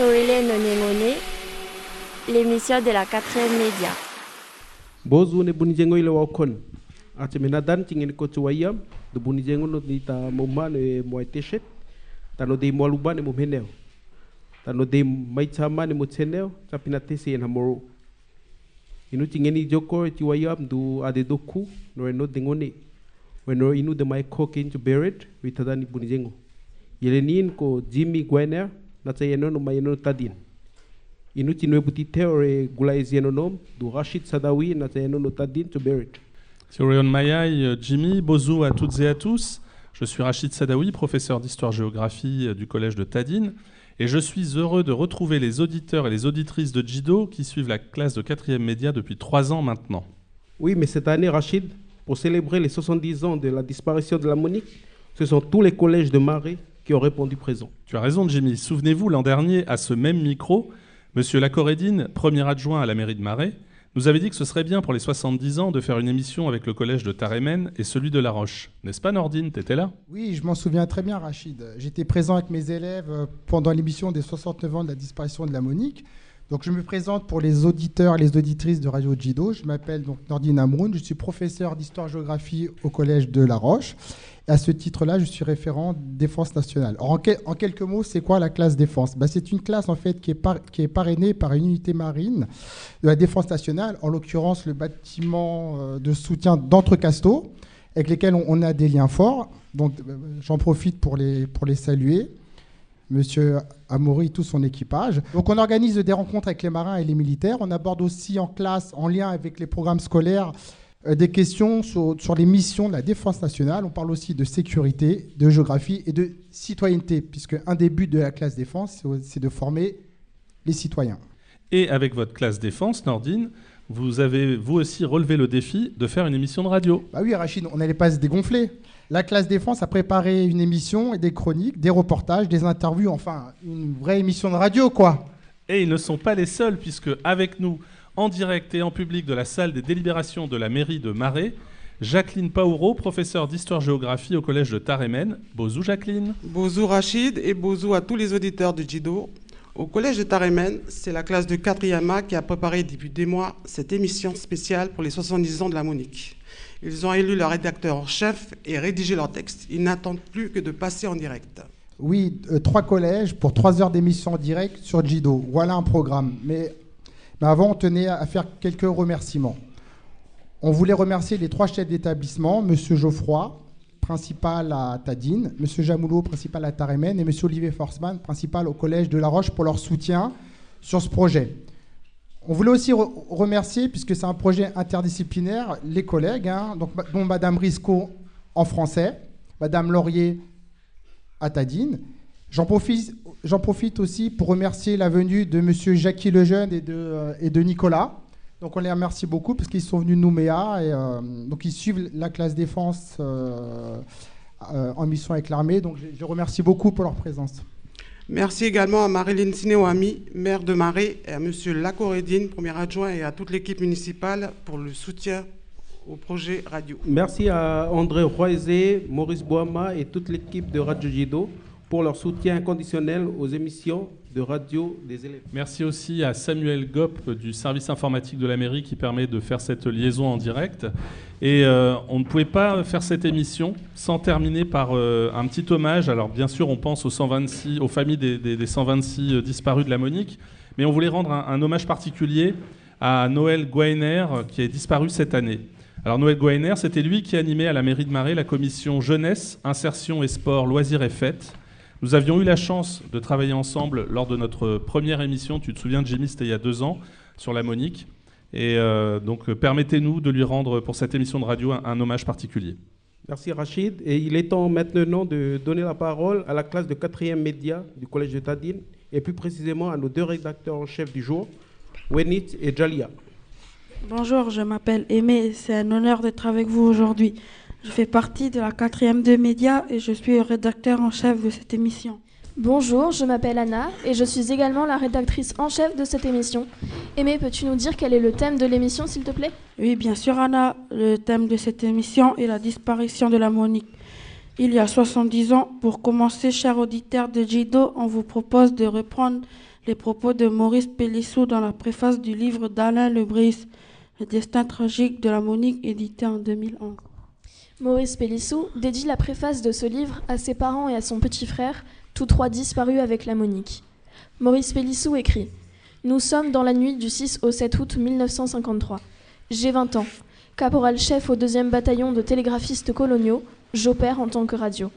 No Nengone, l'émission de la quatrième média. bozu ne bunijengo ile wa okon ate menadan tingene ko tuwayam do bunijengo no ni ta moma ne mo teshet ta no de mo luba ne mo meneo ta no de mai chama ne mo teneo ta pina tesi en hamoro. Inu tingeni joko tuwayam du ade doku no e no dengone. When inu de mai cook into buried with tadani bunijengo yele nin ko Jimmy Guener na ta yeno no tadin inu tinwe buti teore gulai zenonom du Rachid Sadawi na ta yeno no tadin to buried Sion Mayai, Jimmy, Bozo à toutes et à tous. Je suis Rachid Sadawi, professeur d'histoire-géographie euh, du collège de Tadine, et je suis heureux de retrouver les auditeurs et les auditrices de Jido qui suivent la classe de 4e média depuis trois ans maintenant. Oui, mais cette année, Rachid, pour célébrer les 70 ans de la disparition de la Monique, ce sont tous les collèges de Marais qui ont répondu présent. Tu as raison, Jimmy. Souvenez-vous, l'an dernier, à ce même micro, Monsieur Lacorédine, premier adjoint à la mairie de Marais, nous avait dit que ce serait bien pour les 70 ans de faire une émission avec le collège de Tarémen et celui de La Roche. N'est-ce pas, Nordine? T'étais là? Oui, je m'en souviens très bien, Rachid. J'étais présent avec mes élèves euh, pendant l'émission des 69 ans de la disparition de la Monique. Donc, je me présente pour les auditeurs et les auditrices de Radio Jido. Je m'appelle donc Nordine Amroun. Je suis professeur d'histoire-géographie au collège de La Roche. Et à ce titre-là, je suis référent défense nationale. En, quel- en quelques mots, c'est quoi la classe défense? Bah, C'est une classe en fait qui est, parrainée par une unité marine de la défense nationale, en l'occurrence le bâtiment euh, de soutien d'Entrecasteaux, avec lesquels on, a des liens forts. Donc, euh, j'en profite pour les, saluer. Monsieur Amaury, tout son équipage. Donc on organise des rencontres avec les marins et les militaires. On aborde aussi en classe, en lien avec les programmes scolaires, des questions sur, sur les missions de la défense nationale. On parle aussi de sécurité, de géographie et de citoyenneté, puisque un des buts de la classe défense, c'est- c'est de former les citoyens. Et avec votre classe défense, Nordine, vous avez vous aussi relevé le défi de faire une émission de radio. Bah oui, Rachid, on n'allait pas se dégonfler. La classe défense a préparé une émission et des chroniques, des reportages, des interviews, enfin une vraie émission de radio, quoi. Et ils ne sont pas les seuls, puisque avec nous, en direct et en public de la salle des délibérations de la mairie de Marais, Jacqueline Paouro, professeure d'histoire-géographie au collège de Tarémen. Bonjour Jacqueline. Bonjour Rachid et bonjour à tous les auditeurs de Jido. Au collège de Taremen, c'est la classe de 4e A qui a préparé depuis des mois cette émission spéciale pour les 70 ans de la Monique. Ils ont élu leur rédacteur en chef et rédigé leur texte. Ils n'attendent plus que de passer en direct. Oui, euh, trois collèges pour trois heures d'émission en direct sur Jido. Voilà un programme. Mais, mais avant, on tenait à faire quelques remerciements. On voulait remercier les trois chefs d'établissement, Monsieur Geoffroy, principal à Tadine, Monsieur Jamoulot, principal à Taremen, et Monsieur Olivier Forsman, principal au collège de La Roche, pour leur soutien sur ce projet. On voulait aussi re- remercier, puisque c'est un projet interdisciplinaire, les collègues, hein, donc, dont Madame Risco en français, Madame Laurier à Tadine. J'en profite, j'en profite aussi pour remercier la venue de Monsieur Jackie Lejeune et de, euh, et de Nicolas. Donc on les remercie beaucoup parce qu'ils sont venus de Nouméa et euh, donc ils suivent la classe défense euh, euh, en mission avec l'armée. Donc je, remercie beaucoup pour leur présence. Merci également à Marilyn Sinéwami, maire de Marais, et à Monsieur Lacorédine, premier adjoint, et à toute l'équipe municipale pour le soutien au projet radio. Merci à André Roisé, Maurice Boama et toute l'équipe de Radio Jido pour leur soutien inconditionnel aux émissions de radio des élèves. Merci aussi à Samuel Gopp du service informatique de la mairie qui permet de faire cette liaison en direct. Et euh, on ne pouvait pas faire cette émission sans terminer par euh, un petit hommage. Alors bien sûr, on pense aux, 126, aux familles des, des- des 126 euh, disparus de la Monique, mais on voulait rendre un, hommage particulier à Noël Gouainer euh, qui est disparu cette année. Alors Noël Gouainer, c'était lui qui animait à la mairie de Marais la commission jeunesse, insertion et sport, loisirs et fêtes. Nous avions eu la chance de travailler ensemble lors de notre première émission, tu te souviens Jimmy, c'était il y a deux ans, sur la Monique. Et euh, donc permettez-nous de lui rendre pour cette émission de radio un, un hommage particulier. Merci Rachid. Et il est temps maintenant de donner la parole à la classe de 4e média du collège de Tadine et plus précisément à nos deux rédacteurs en chef du jour, Wenit et Jalia. Bonjour, je m'appelle Aimé et c'est un honneur d'être avec vous aujourd'hui. Je fais partie de la quatrième de médias et je suis rédacteur en chef de cette émission. Bonjour, je m'appelle Anna et je suis également la rédactrice en chef de cette émission. Aimé, peux-tu nous dire quel est le thème de l'émission, s'il te plaît? Oui, bien sûr, Anna, le thème de cette émission est la disparition de la Monique. Il y a 70 ans, pour commencer, chers auditeurs de Jido, on vous propose de reprendre les propos de Maurice Pélissou dans la préface du livre d'Alain Lebris, Le destin tragique de la Monique, édité en 2011. Maurice Pélissou dédie la préface de ce livre à ses parents et à son petit frère, tous trois disparus avec la Monique. Maurice Pélissou écrit Nous sommes dans la nuit du 6 au 7 août 1953. J'ai 20 ans. Caporal-chef au 2e bataillon de télégraphistes coloniaux, j'opère en tant que radio.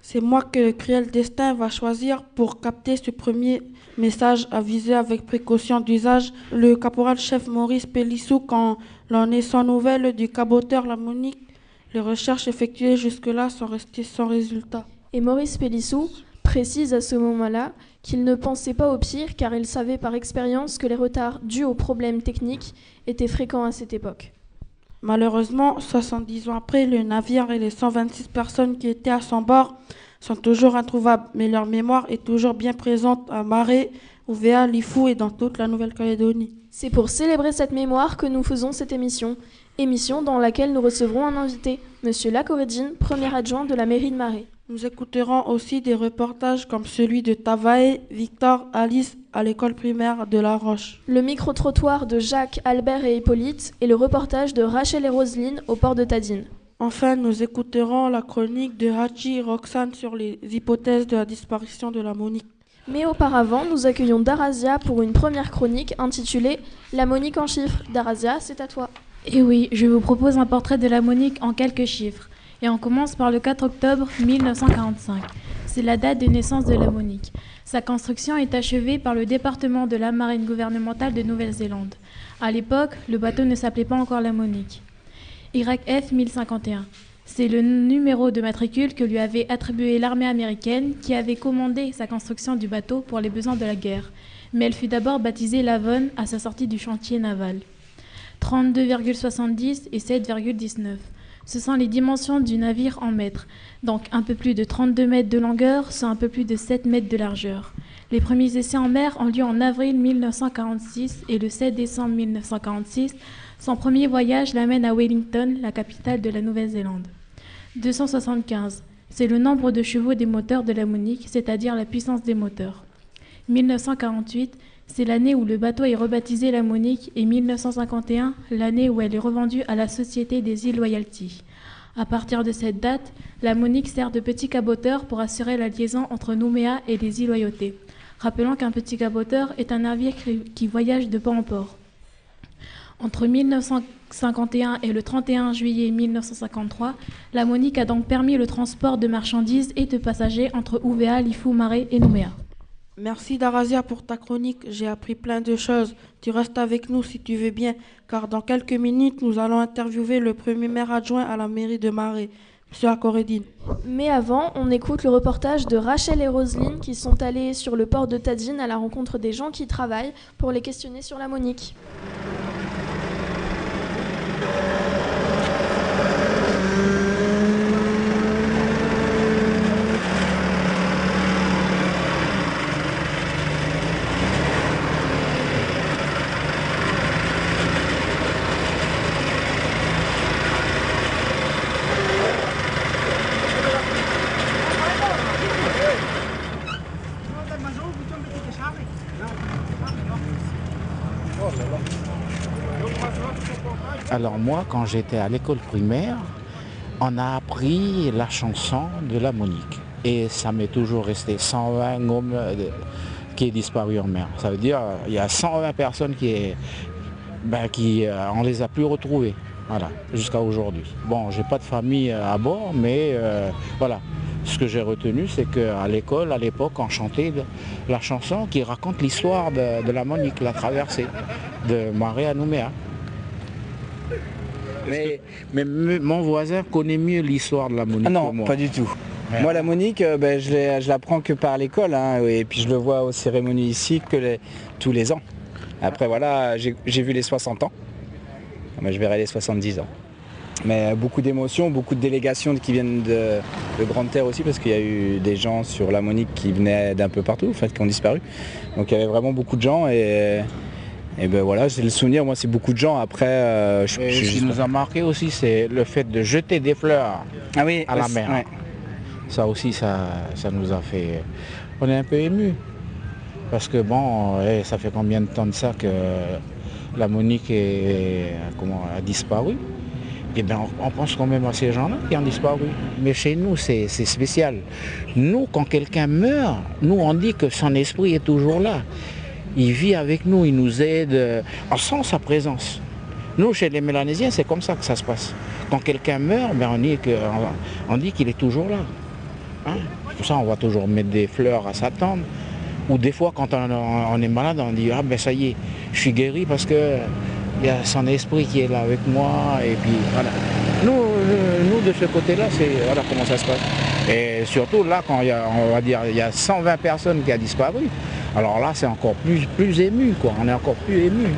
C'est moi que le cruel destin va choisir pour capter ce premier message à viser avec précaution d'usage. Le caporal-chef Maurice Pélissou, quand l'on est sans nouvelles du caboteur La Monique, les recherches effectuées jusque-là sont restées sans résultat. Et Maurice Pélissou précise à ce moment-là qu'il ne pensait pas au pire car il savait par expérience que les retards dus aux problèmes techniques étaient fréquents à cette époque. Malheureusement, 70 ans après, le navire et les 126 personnes qui étaient à son bord sont toujours introuvables, mais leur mémoire est toujours bien présente à Marais, Ouvéa, Lifou et dans toute la Nouvelle-Calédonie. C'est pour célébrer cette mémoire que nous faisons cette émission, émission dans laquelle nous recevrons un invité, Monsieur Lacoredine, premier adjoint de la mairie de Marais. Nous écouterons aussi des reportages comme celui de Tavae, Victor, Alice à l'école primaire de La Roche. Le micro-trottoir de Jacques, Albert et Hippolyte et le reportage de Rachel et Roselyne au port de Tadine. Enfin, nous écouterons la chronique de Hachi et Roxane sur les hypothèses de la disparition de la Monique. Mais auparavant, nous accueillons Darazia pour une première chronique intitulée La Monique en chiffres. Darazia, c'est à toi. Et oui, je vous propose un portrait de la Monique en quelques chiffres. Et on commence par le 4 octobre 1945. C'est la date de naissance de la Monique. Sa construction est achevée par le département de la marine gouvernementale de Nouvelle-Zélande. À l'époque, le bateau ne s'appelait pas encore la Monique. YF 1051. C'est le numéro de matricule que lui avait attribué l'armée américaine qui avait commandé sa construction du bateau pour les besoins de la guerre. Mais elle fut d'abord baptisée Lavonne à sa sortie du chantier naval. 32,70 et 7,19. Ce sont les dimensions du navire en mètres, donc un peu plus de 32 mètres de longueur, soit un peu plus de 7 mètres de largeur. Les premiers essais en mer ont lieu en avril 1946 et le 7 décembre 1946, son premier voyage l'amène à Wellington, la capitale de la Nouvelle-Zélande. 275, c'est le nombre de chevaux des moteurs de la Monique, c'est-à-dire la puissance des moteurs. 1948, c'est l'année où le bateau est rebaptisé la Monique et 1951, l'année où elle est revendue à la Société des îles Loyalty. À partir de cette date, la Monique sert de petit caboteur pour assurer la liaison entre Nouméa et les îles Loyauté. Rappelons qu'un petit caboteur est un navire qui voyage de port en port. Entre 1951 et le 31 juillet 1953, la Monique a donc permis le transport de marchandises et de passagers entre Ouvéa, Lifou, Marais et Nouméa. Merci Darazia pour ta chronique, j'ai appris plein de choses. Tu restes avec nous si tu veux bien, car dans quelques minutes, nous allons interviewer le premier maire adjoint à la mairie de Marais, M. Akoredine. Mais avant, on écoute le reportage de Rachel et Roselyne qui sont allées sur le port de Tadine à la rencontre des gens qui travaillent pour les questionner sur la Monique. Alors moi, quand j'étais à l'école primaire, on a appris la chanson de la Monique. Et ça m'est toujours resté 120 hommes qui est disparu en mer. Ça veut dire il y a 120 personnes qui, est, ben, qui euh, on les a plus retrouvées. Voilà, jusqu'à aujourd'hui. Bon, j'ai pas de famille à bord, mais euh, voilà. Ce que j'ai retenu, c'est qu'à l'école, à l'époque, on chantait la chanson qui raconte l'histoire de, de, la Monique, la traversée de Marais à Nouméa. Mais, mais, mon voisin connaît mieux l'histoire de la Monique. Ah non, que moi. pas du tout. Ouais. Moi, la Monique, euh, ben, je l'apprends que par l'école, hein, et puis je le vois aux cérémonies ici que les, tous les ans. Après, voilà, j'ai vu les 60 ans. Moi, je verrai les 70 ans. Mais beaucoup d'émotions, beaucoup de délégations qui viennent de, de Grande Terre aussi, parce qu'il y a eu des gens sur la Monique qui venaient d'un peu partout, en fait, qui ont disparu. Donc il y avait vraiment beaucoup de gens et, et ben voilà, c'est le souvenir. Moi, c'est beaucoup de gens. Après, euh, je, ce qui nous a marqué aussi, c'est le fait de jeter des fleurs ah oui, à la mer. Ouais. Ça aussi, ça, ça nous a fait... On est un peu ému. Parce que bon, eh, ça fait combien de temps de ça que la Monique est, comment, a disparu? Eh bien, on, pense quand même à ces gens-là qui ont disparu. Mais chez nous, c'est spécial. Nous, quand quelqu'un meurt, nous, on dit que son esprit est toujours là. Il vit avec nous, il nous aide. euh, On sent sa présence. Nous, chez les Mélanésiens, c'est comme ça que ça se passe. Quand quelqu'un meurt, ben, on dit qu'il est toujours là. Hein? Pour ça on va toujours mettre des fleurs à sa tombe. Ou des fois, quand on, on est malade, on dit Ah ben ça y est, je suis guéri parce que il y a son esprit qui est là avec moi. Et puis voilà. Nous, euh, nous de ce côté-là, c'est voilà comment ça se passe. Et surtout là, quand il y a, on va dire, il y a 120 personnes qui ont disparu, alors là, c'est encore plus, ému. On est encore plus ému.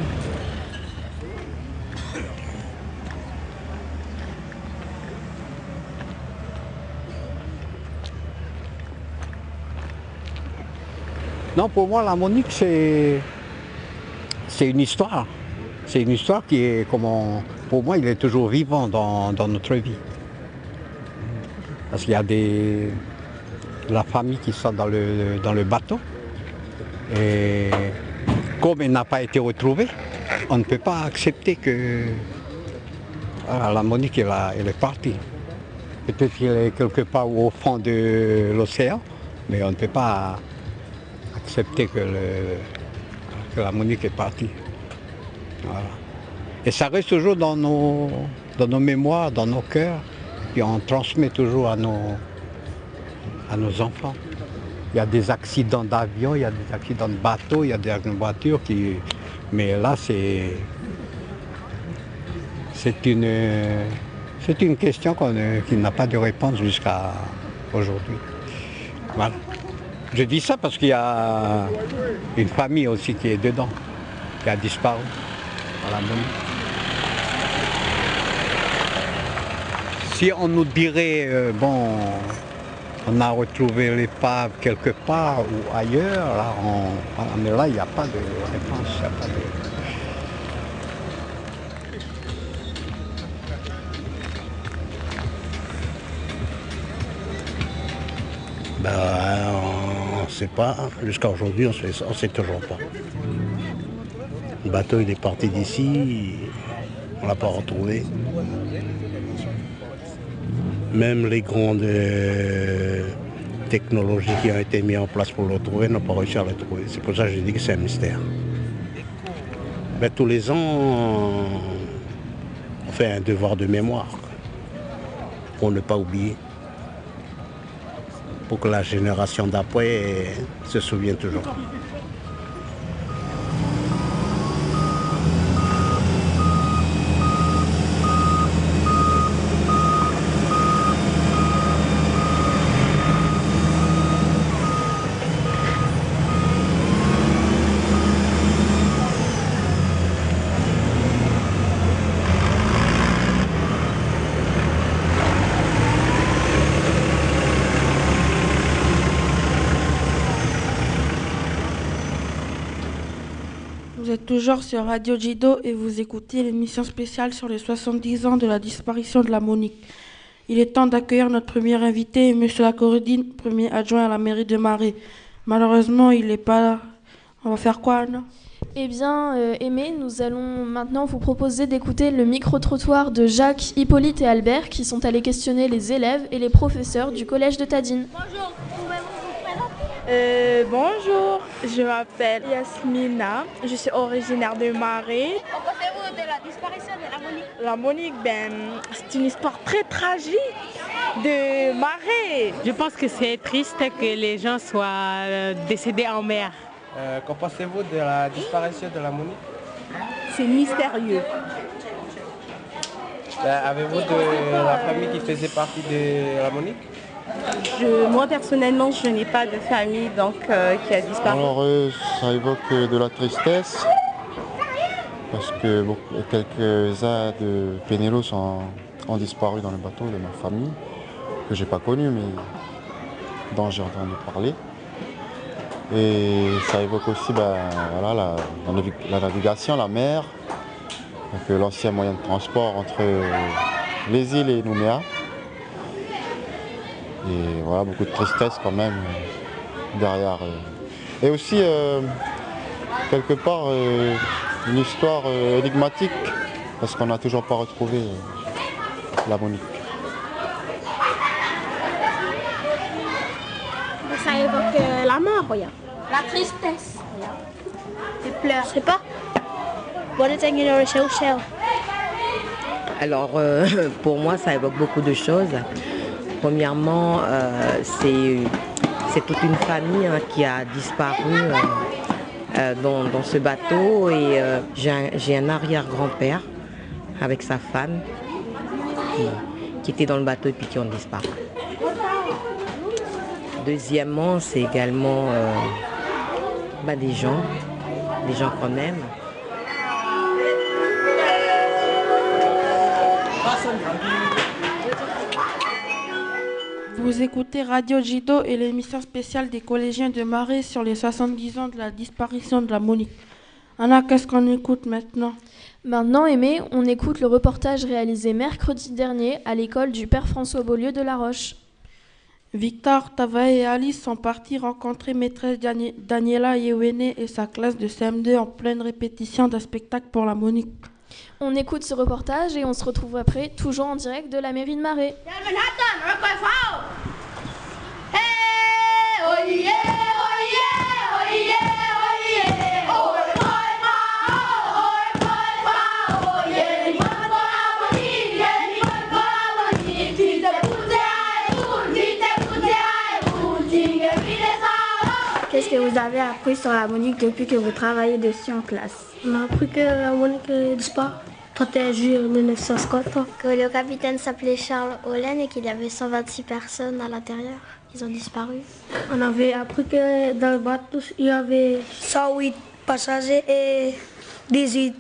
Non, pour moi, la Monique, c'est, une histoire. C'est une histoire qui est, comment, pour moi, il est toujours vivant dans, dans notre vie. Parce qu'il y a des, la famille qui sont dans le, dans le bateau. Et comme elle n'a pas été retrouvée, on ne peut pas accepter que la Monique, elle, est partie. Peut-être qu'elle est quelque part au fond de l'océan, mais on ne peut pas accepter que, la Monique est partie. Et ça reste toujours dans nos, dans nos mémoires, dans nos cœurs, et on transmet toujours à nos, à nos enfants. Il y a des accidents d'avion, il y a des accidents de bateau, il y a des accidents de voiture qui. Mais là, c'est. C'est une. C'est une question qu'on qui n'a pas de réponse jusqu'à aujourd'hui. Voilà. Je dis ça parce qu'il y a une famille aussi qui est dedans, qui a disparu. à la Monique. Si on nous dirait, euh, bon, on a retrouvé l'épave quelque part ou ailleurs, là, mais là, il n'y a pas de réponse. y a pas de- Ben, on ne sait pas. Jusqu'à aujourd'hui, on ne sait toujours pas. Le bateau, il est parti d'ici. On ne l'a pas retrouvé. Même les grandes euh, technologies qui ont été mises en place pour le trouver n'ont pas réussi à le trouver. C'est pour ça que je dis que c'est un mystère. Mais tous les ans, on fait un devoir de mémoire pour ne pas oublier pour que la génération d'après se souvienne toujours. Êtes toujours sur Radio Jido et vous écoutez l'émission spéciale sur les 70 ans de la disparition de la Monique. Il est temps d'accueillir notre premier invité, M. Lacorodine, premier adjoint à la mairie de Marais. Malheureusement, il n'est pas là. On va faire quoi, Anna? Eh bien, euh, Aimé, nous allons maintenant vous proposer d'écouter le micro-trottoir de Jacques, Hippolyte et Albert qui sont allés questionner les élèves et les professeurs du collège de Tadine. Euh, bonjour, je m'appelle Yasmina, je suis originaire de Marais. Qu'en pensez-vous de la disparition de la Monique La Monique, ben, c'est une histoire très tragique de Marais. Je pense que c'est triste que les gens soient euh, décédés en mer. Euh, Qu'en pensez-vous de la disparition de la Monique? C'est mystérieux. Avez-vous de la famille qui faisait partie de la Monique? Moi personnellement, je n'ai pas de famille donc euh, qui a disparu. Alors euh, ça évoque euh, de la tristesse parce que quelques-uns de Pénélos ont, disparu dans le bateau de ma famille, que j'ai pas connu mais dont j'ai entendu parler. Et ça évoque aussi ben, voilà, la, la navi- la navigation, la mer, l'ancien moyen de transport entre les îles et Nouméa. Et voilà, beaucoup de tristesse quand même euh, derrière. euh. Et aussi, euh, quelque part, euh, une histoire euh, énigmatique, parce qu'on n'a toujours pas retrouvé euh, la Monique. Ça évoque euh, la mort, regarde. La tristesse. Les pleurs. Je sais pas. Alors, euh, pour moi, ça évoque beaucoup de choses. Premièrement, euh, c'est toute une famille hein, qui a disparu euh, euh, dans, dans ce bateau et j'ai un, un arrière-grand-père avec sa femme qui, était dans le bateau et puis qui ont disparu. Deuxièmement, c'est également bah, des gens, des gens qu'on aime. Vous écoutez Radio Jido et l'émission spéciale des collégiens de Marais sur les 70 ans de la disparition de la Monique. Anna, qu'est-ce qu'on écoute maintenant? Maintenant, Aimé, on écoute le reportage réalisé mercredi dernier à l'école du Père François Beaulieu de La Roche. Victor, Tava et Alice sont partis rencontrer maîtresse Dani- Daniela Yewene et sa classe de CM2 en pleine répétition d'un spectacle pour la Monique. On écoute ce reportage et on se retrouve après, toujours en direct de la mairie de Marais. Qu'est-ce que vous avez appris sur la Monique depuis que vous travaillez dessus en classe? On a appris que la Monique est disparue. 31 juillet 1950. Que le capitaine s'appelait Charles Hollen et qu'il y avait 126 personnes à l'intérieur. Ils ont disparu. On avait appris que dans le bateau, il y avait 108 passagers et 18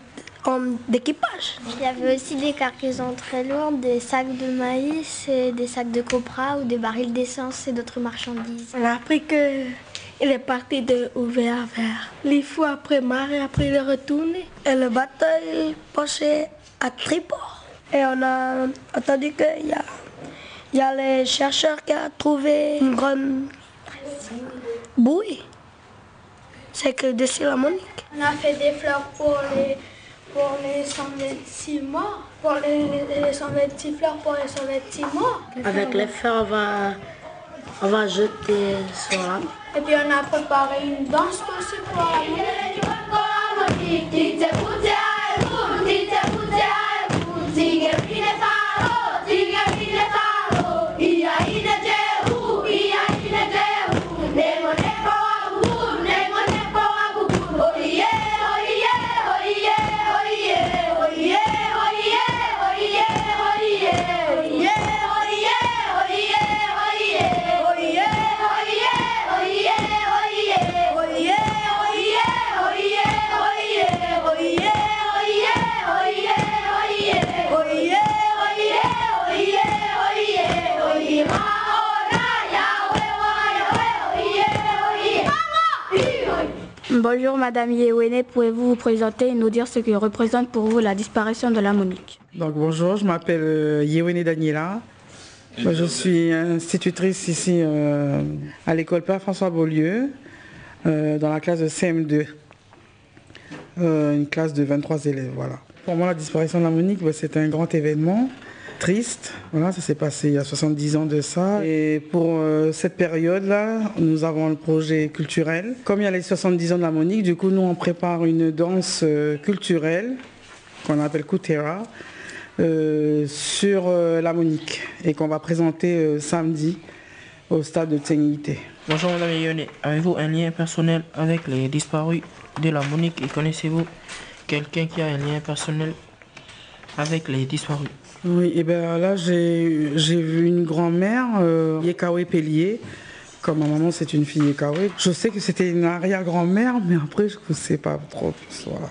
hommes d'équipage. Il y avait aussi des cargaisons très lourdes, des sacs de maïs, et des sacs de copra ou des barils d'essence et d'autres marchandises. On a appris que il est parti de Ouvert vers les fois après marée, après il est retourné. Et le bateau est passé à tribord. Et on a entendu qu'il y a, il y a les chercheurs qui ont trouvé une grande bouée. C'est que dessus la Monique. On a fait des fleurs pour les, pour les 126 morts. Pour les, les- les 126 fleurs pour les 126 morts. Avec les fleurs, on va, on va jeter sur la Et puis on a préparé une danse aussi pour la Bonjour Madame Yewene, pouvez-vous vous présenter et nous dire ce que représente pour vous la disparition de la Monique? Donc bonjour, je m'appelle euh, Yewene Daniela. Je suis institutrice ici euh, à l'école Père François Beaulieu, euh, dans la classe de CM2. Euh, une classe de 23 élèves, voilà. Pour moi, la disparition de la Monique, bah, c'est un grand événement, triste. Voilà, ça s'est passé il y a 70 ans de ça. Et pour euh, cette période-là, nous avons le projet culturel. Comme il y a les 70 ans de la Monique, du coup, nous, on prépare une danse euh, culturelle qu'on appelle Kutera euh, sur euh, la Monique et qu'on va présenter euh, samedi au stade de Tsenguité. Bonjour Madame Yone, avez-vous un lien personnel avec les disparus de la Monique et connaissez-vous quelqu'un qui a un lien personnel avec les disparus? Oui, et ben là j'ai vu une grand-mère, euh, Yekawe Pellier. Comme ma maman c'est une fille Yekawe. Je sais que c'était une arrière-grand-mère, mais après je ne sais pas trop plus. Voilà.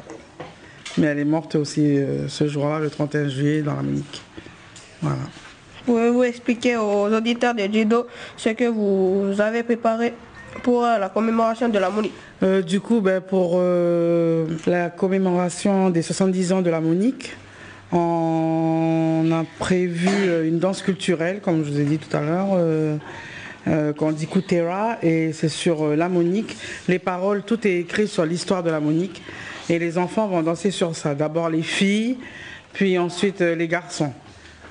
Mais elle est morte aussi euh, ce jour-là, le 31 juillet, dans la Monique. Voilà. Pouvez-vous expliquer aux auditeurs de judo ce que vous avez préparé pour euh, la commémoration de la Monique? Euh, du coup, ben, pour euh, la commémoration des 70 ans de la Monique, on a prévu euh, une danse culturelle, comme je vous ai dit tout à l'heure. Euh, euh, qu'on dit Koutera, et c'est sur euh, Monique. Les paroles, tout est écrit sur l'histoire de la Monique et les enfants vont danser sur ça. D'abord les filles, puis ensuite les garçons,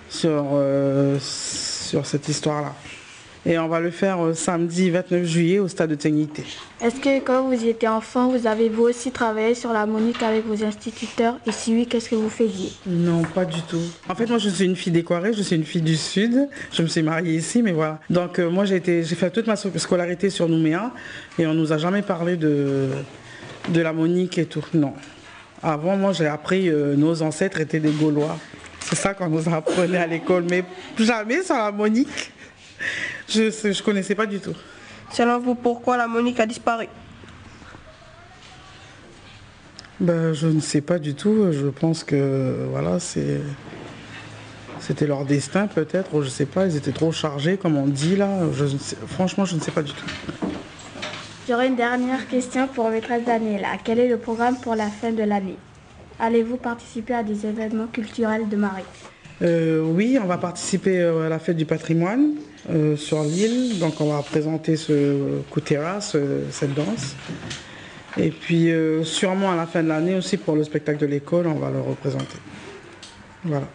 sur cette histoire-là. Et on va le faire euh, samedi 29 juillet au stade de Trinité. Est-ce que quand vous étiez enfant, vous avez vous aussi travaillé sur l'harmonique avec vos instituteurs? Et si oui, qu'est-ce que vous faisiez? Non, pas du tout. En fait, moi, je suis une fille des je suis une fille du Sud. Je me suis mariée ici, mais voilà. Donc, euh, moi, j'ai fait toute ma scolarité sur Nouméa et on ne nous a jamais parlé de, de l'harmonique et tout. Non. Avant, moi, j'ai appris euh, nos ancêtres étaient des Gaulois. C'est ça qu'on nous apprenait à l'école, mais jamais sur l'harmonique. Je ne connaissais pas du tout. Selon vous, pourquoi la Monique a disparu? Ben, je ne sais pas du tout. Je pense que voilà. C'était leur destin peut-être, je ne sais pas, ils étaient trop chargés comme on dit là. Franchement, je ne sais pas du tout. J'aurais une dernière question pour maîtresse d'année là. Quel est le programme pour la fin de l'année? Allez-vous participer à des événements culturels de Marie euh, Oui, on va participer euh, à la fête du patrimoine. Euh, sur l'île. Donc on va présenter ce Kutera, ce, cette danse. Et puis euh, sûrement à la fin de l'année aussi pour le spectacle de l'école, on va le représenter. Voilà.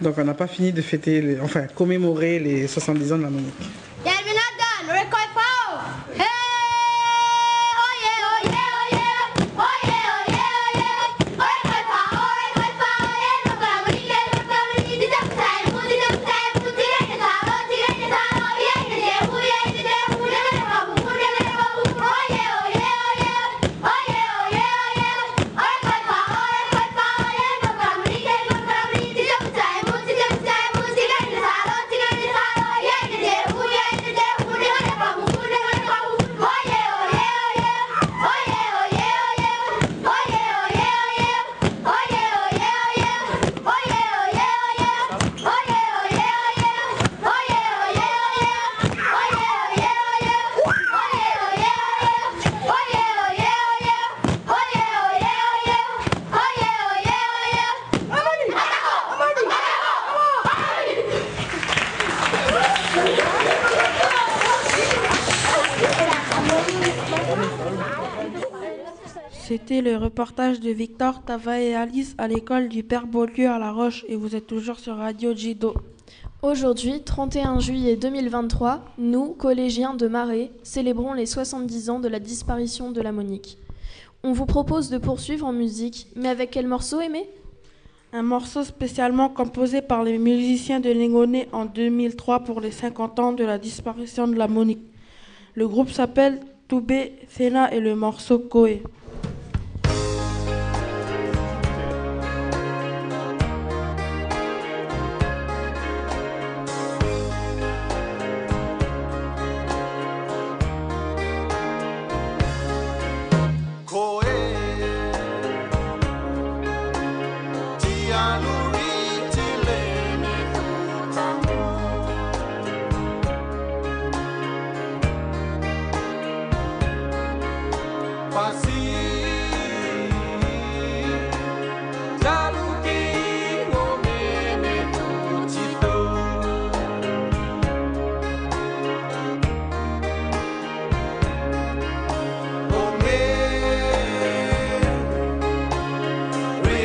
Donc on n'a pas fini de fêter, enfin commémorer les 70 ans de la Monique. Reportage de Victor, Tava et Alice à l'école du Père Beaulieu à La Roche et vous êtes toujours sur Radio Jido. Aujourd'hui, 31 juillet 2023, nous, collégiens de Marais, célébrons les 70 ans de la disparition de la Monique. On vous propose de poursuivre en musique, mais avec quel morceau aimé? Un morceau spécialement composé par les musiciens de Lingonais en 2003 pour les 50 ans de la disparition de la Monique. Le groupe s'appelle Toubé Sena et le morceau Koé.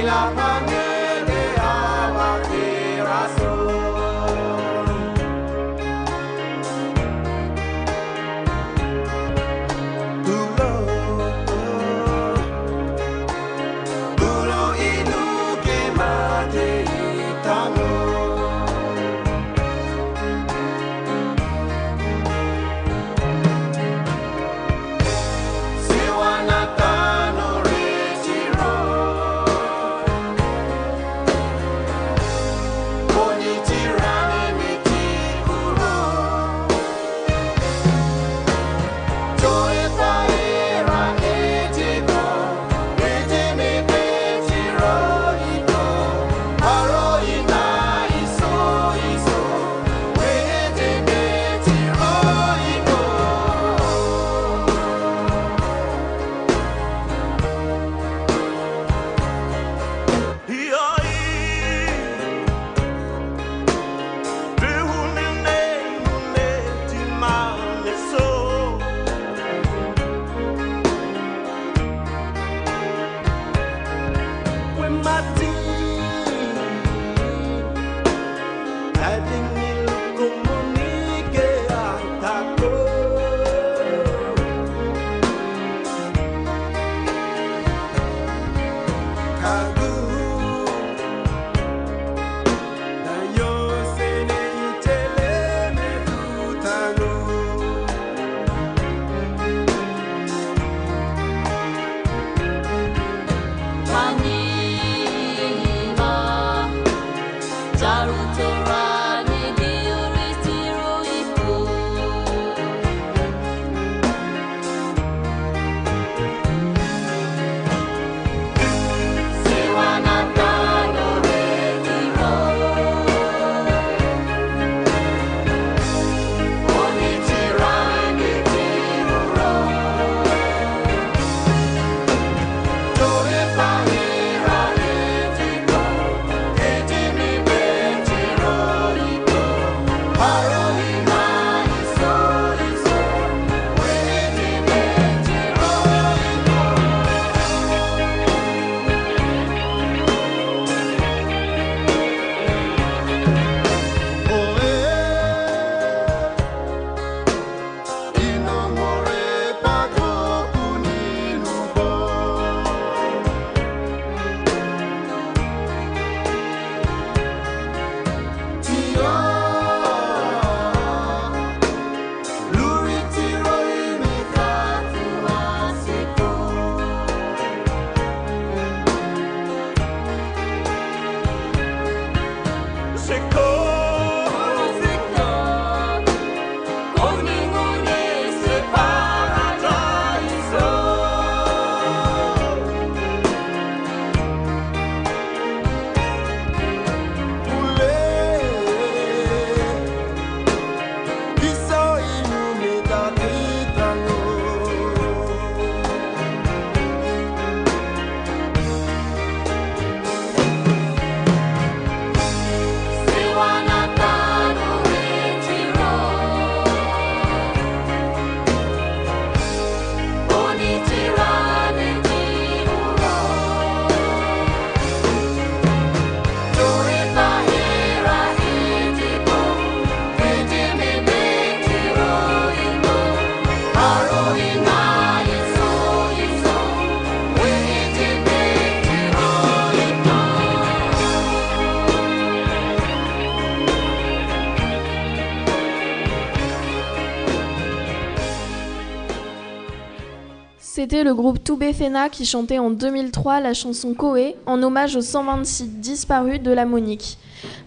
la manera. C'était le groupe Toubé Fena qui chantait en 2003 la chanson Koé en hommage aux 126 disparus de la Monique.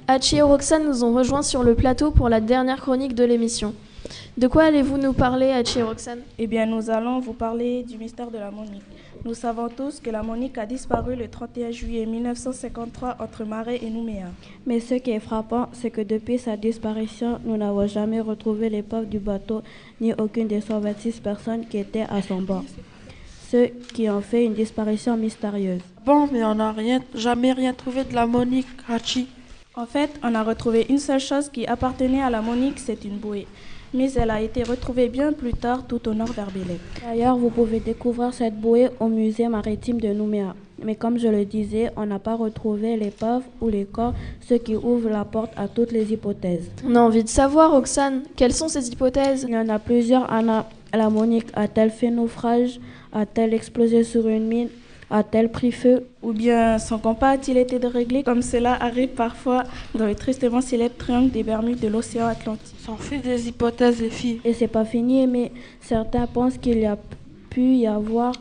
Hachi et Roxane nous ont rejoints sur le plateau pour la dernière chronique de l'émission. De quoi allez-vous nous parler, Hachi et Roxane? Eh bien, nous allons vous parler du mystère de la Monique. Nous savons tous que la Monique a disparu le 31 juillet 1953 entre Marais et Nouméa. Mais ce qui est frappant, c'est que depuis sa disparition, nous n'avons jamais retrouvé l'épave du bateau ni aucune des 126 personnes qui étaient à son bord. Ce qui en fait une disparition mystérieuse. Bon, mais on n'a rien, jamais rien trouvé de la Monique, Hachi. En fait, on a retrouvé une seule chose qui appartenait à la Monique, c'est une bouée. Mais elle a été retrouvée bien plus tard tout au nord d'Arbelé. D'ailleurs, vous pouvez découvrir cette bouée au musée maritime de Nouméa. Mais comme je le disais, on n'a pas retrouvé l'épave ou les corps, ce qui ouvre la porte à toutes les hypothèses. On a envie de savoir, Roxane, quelles sont ces hypothèses? Il y en a plusieurs. Anna, la Monique a-t-elle fait naufrage A-t-elle explosé sur une mine A-t-elle pris feu Ou bien son compas a-t-il été déréglé comme cela arrive parfois dans le tristement célèbre triangle des Bermudes de l'océan Atlantique S'en fait des hypothèses, les filles. Et c'est pas fini, mais certains pensent qu'il y a pu y avoir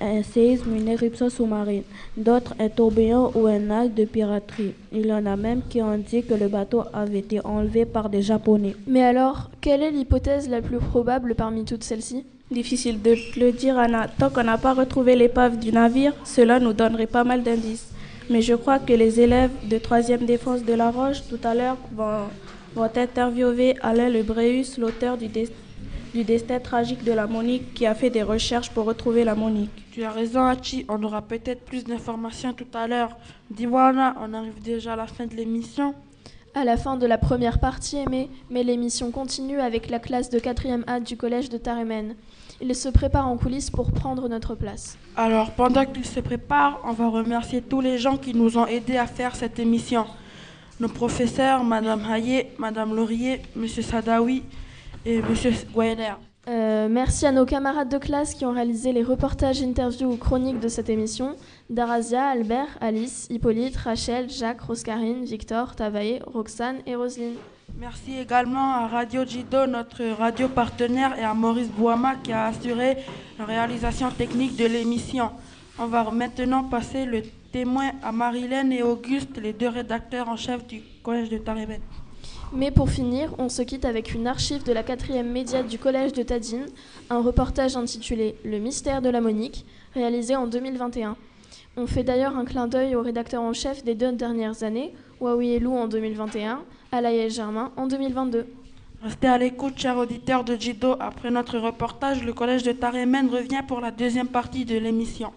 un séisme, une éruption sous-marine, d'autres un tourbillon ou un acte de piraterie. Il y en a même qui ont dit que le bateau avait été enlevé par des Japonais. Mais alors, quelle est l'hypothèse la plus probable parmi toutes celles-ci? Difficile de le dire, Anna. Tant qu'on n'a pas retrouvé l'épave du navire, cela nous donnerait pas mal d'indices. Mais je crois que les élèves de 3e défense de la Roche, tout à l'heure, vont, vont interviewer Alain Lebreus, l'auteur du, des- du destin tragique de la Monique, qui a fait des recherches pour retrouver la Monique. Tu as raison, Hachi. On aura peut-être plus d'informations tout à l'heure. Dis-moi, on arrive déjà à la fin de l'émission. À la fin de la première partie, Aimé, mais l'émission continue avec la classe de 4e A du collège de Taremen. Ils se préparent en coulisses pour prendre notre place. Alors, pendant qu'ils se préparent, on va remercier tous les gens qui nous ont aidés à faire cette émission. Nos professeurs, Madame Hayé, Madame Laurier, Monsieur Sadawi et Monsieur. Euh, merci à nos camarades de classe qui ont réalisé les reportages, interviews ou chroniques de cette émission. Darazia, Albert, Alice, Hippolyte, Rachel, Jacques, Roscarine, Victor, Tavaye, Roxane et Roselyne. Merci également à Radio Jido, notre radio partenaire, et à Maurice Bouama qui a assuré la réalisation technique de l'émission. On va maintenant passer le témoin à Marilène et Auguste, les deux rédacteurs en chef du collège de Tarében. Mais pour finir, on se quitte avec une archive de la quatrième média du collège de Tadine, un reportage intitulé Le mystère de la Monique, réalisé en 2021. On fait d'ailleurs un clin d'œil au rédacteur en chef des deux dernières années, Waoui Elou en 2021, Alaïe Germain en 2022. Restez à l'écoute, chers auditeurs de Jido. Après notre reportage, le collège de Tarémen revient pour la deuxième partie de l'émission.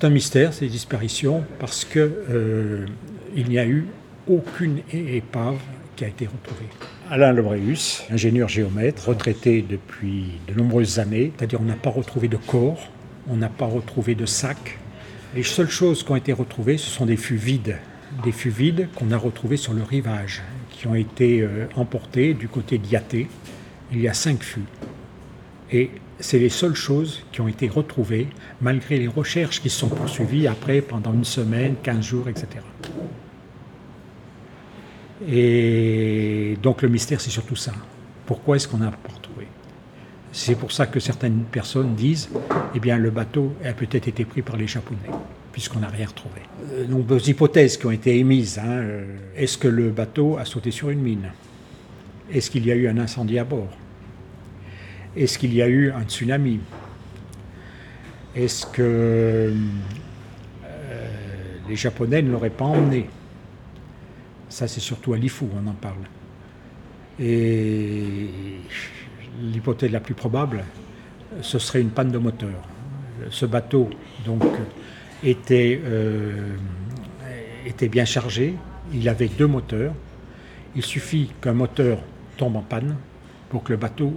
C'est un mystère, ces disparitions, parce que euh, n'y a eu aucune épave qui a été retrouvée. Alain Lebreus, ingénieur géomètre, retraité depuis de nombreuses années, c'est-à-dire on n'a pas retrouvé de corps, on n'a pas retrouvé de sac. Les seules choses qui ont été retrouvées, ce sont des fûts vides, des fûts vides qu'on a retrouvés sur le rivage, qui ont été euh, emportés du côté d'Yaté. Il y a cinq fûts. Et c'est les seules choses qui ont été retrouvées, malgré les recherches qui se sont poursuivies après pendant une semaine, 15 jours, etc. Et donc le mystère, c'est surtout ça. Pourquoi est-ce qu'on n'a pas retrouvé? C'est pour ça que certaines personnes disent, eh bien, le bateau a peut-être été pris par les Japonais, puisqu'on n'a rien retrouvé. Euh, nombreuses hypothèses qui ont été émises. hein. Euh, Est-ce que le bateau a sauté sur une mine? Est-ce qu'il y a eu un incendie à bord? Est-ce qu'il y a eu un tsunami? Est-ce que euh, les Japonais ne l'auraient pas emmené? Ça, c'est surtout à Lifou, on en parle. Et l'hypothèse la plus probable, ce serait une panne de moteur. Ce bateau, donc, était, euh, bien chargé. Il avait deux moteurs. Il suffit qu'un moteur tombe en panne pour que le bateau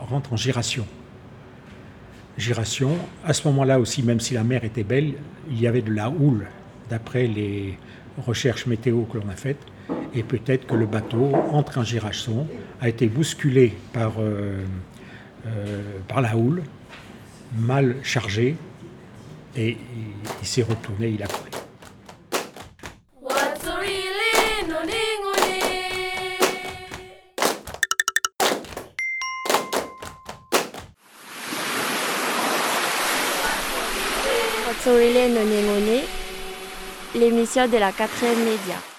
rentre en giration. Giration. À ce moment-là aussi, même si la mer était belle, il y avait de la houle, d'après les recherches météo que l'on a faites. Et peut-être que le bateau, entre en giration, a été bousculé par, euh, euh, la houle, mal chargé, et il, s'est retourné, il a. L'émission de la 4 média.